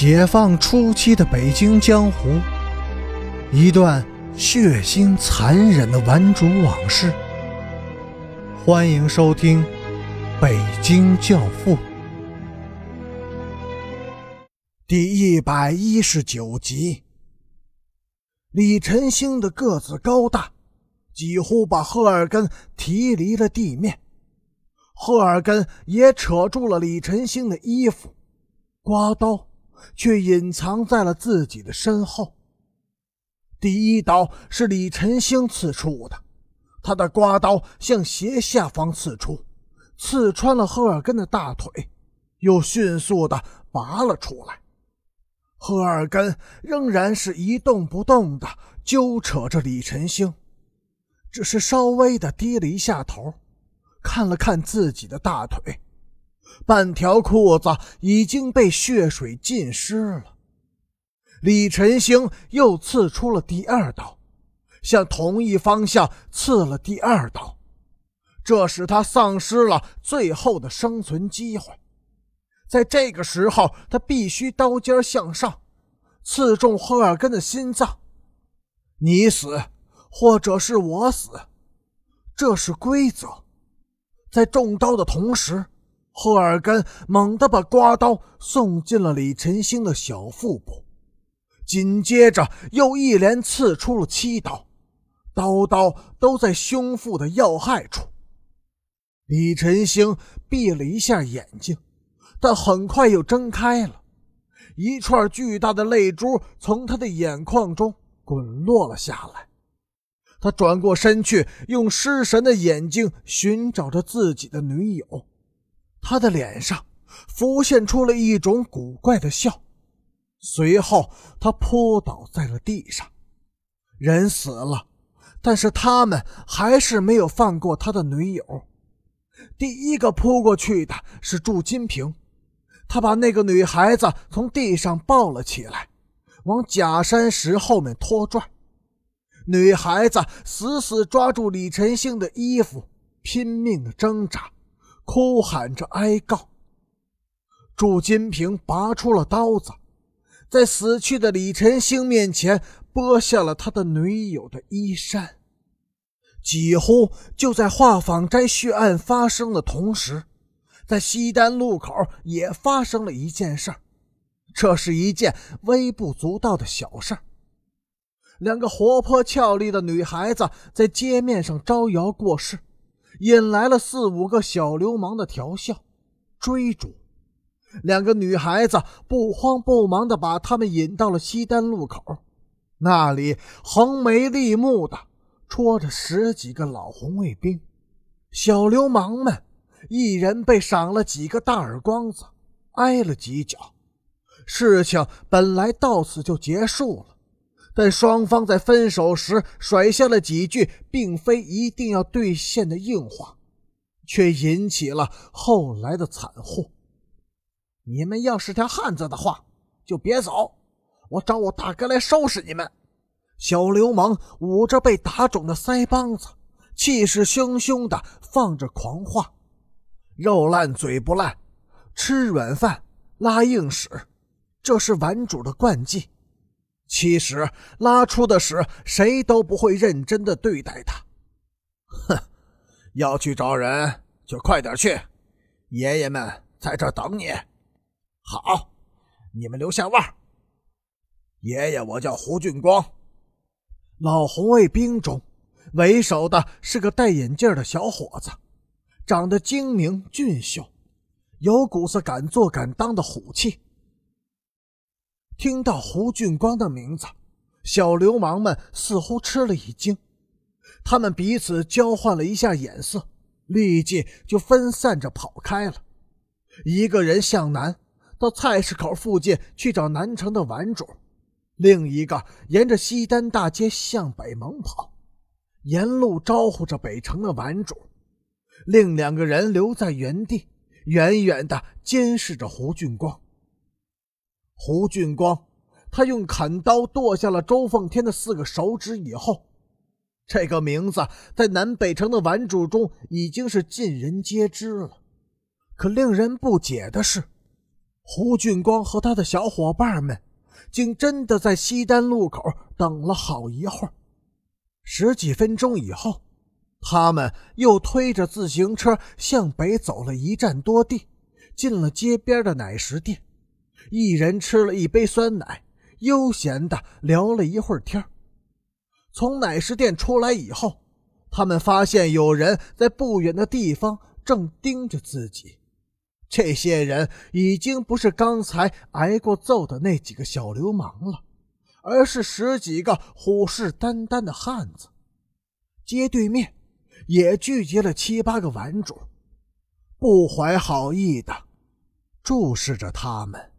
解放初期的北京江湖，一段血腥残忍的顽主往事。欢迎收听《北京教父》第一百一十九集。李晨星的个子高大，几乎把赫尔根提离了地面。赫尔根也扯住了李晨星的衣服，刮刀。却隐藏在了自己的身后。第一刀是李晨星刺出的，他的刮刀向斜下方刺出，刺穿了赫尔根的大腿，又迅速的拔了出来。赫尔根仍然是一动不动的揪扯着李晨星，只是稍微的低了一下头，看了看自己的大腿。半条裤子已经被血水浸湿了。李晨星又刺出了第二刀，向同一方向刺了第二刀，这使他丧失了最后的生存机会。在这个时候，他必须刀尖向上，刺中赫尔根的心脏。你死，或者是我死，这是规则。在中刀的同时。赫尔根猛地把刮刀送进了李晨星的小腹部，紧接着又一连刺出了七刀，刀刀都在胸腹的要害处。李晨星闭了一下眼睛，但很快又睁开了，一串巨大的泪珠从他的眼眶中滚落了下来。他转过身去，用失神的眼睛寻找着自己的女友。他的脸上浮现出了一种古怪的笑，随后他扑倒在了地上。人死了，但是他们还是没有放过他的女友。第一个扑过去的是祝金平，他把那个女孩子从地上抱了起来，往假山石后面拖拽。女孩子死死抓住李晨星的衣服，拼命的挣扎。哭喊着哀告。祝金平拔出了刀子，在死去的李晨星面前剥下了他的女友的衣衫。几乎就在画舫斋血案发生的同时，在西单路口也发生了一件事。这是一件微不足道的小事儿。两个活泼俏丽的女孩子在街面上招摇过市。引来了四五个小流氓的调笑、追逐，两个女孩子不慌不忙地把他们引到了西单路口，那里横眉立目的戳着十几个老红卫兵，小流氓们一人被赏了几个大耳光子，挨了几脚。事情本来到此就结束了。但双方在分手时甩下了几句并非一定要兑现的硬话，却引起了后来的惨祸。你们要是条汉子的话，就别走，我找我大哥来收拾你们！小流氓捂着被打肿的腮帮子，气势汹汹地放着狂话：“肉烂嘴不烂，吃软饭拉硬屎，这是顽主的惯技。”其实拉出的屎，谁都不会认真的对待他。哼，要去找人就快点去，爷爷们在这等你。好，你们留下腕。爷爷，我叫胡俊光。老红卫兵中，为首的是个戴眼镜的小伙子，长得精明俊秀，有股子敢做敢当的虎气。听到胡俊光的名字，小流氓们似乎吃了一惊，他们彼此交换了一下眼色，立即就分散着跑开了。一个人向南，到菜市口附近去找南城的顽主；另一个沿着西单大街向北猛跑，沿路招呼着北城的顽主。另两个人留在原地，远远地监视着胡俊光。胡俊光，他用砍刀剁下了周凤天的四个手指以后，这个名字在南北城的顽主中已经是尽人皆知了。可令人不解的是，胡俊光和他的小伙伴们竟真的在西单路口等了好一会儿。十几分钟以后，他们又推着自行车向北走了一站多地，进了街边的奶食店，一人吃了一杯酸奶，悠闲的聊了一会儿天。从奶食店出来以后，他们发现有人在不远的地方正盯着自己。这些人已经不是刚才挨过揍的那几个小流氓了，而是十几个虎视眈眈的汉子。街对面也聚集了七八个玩主，不怀好意的注视着他们。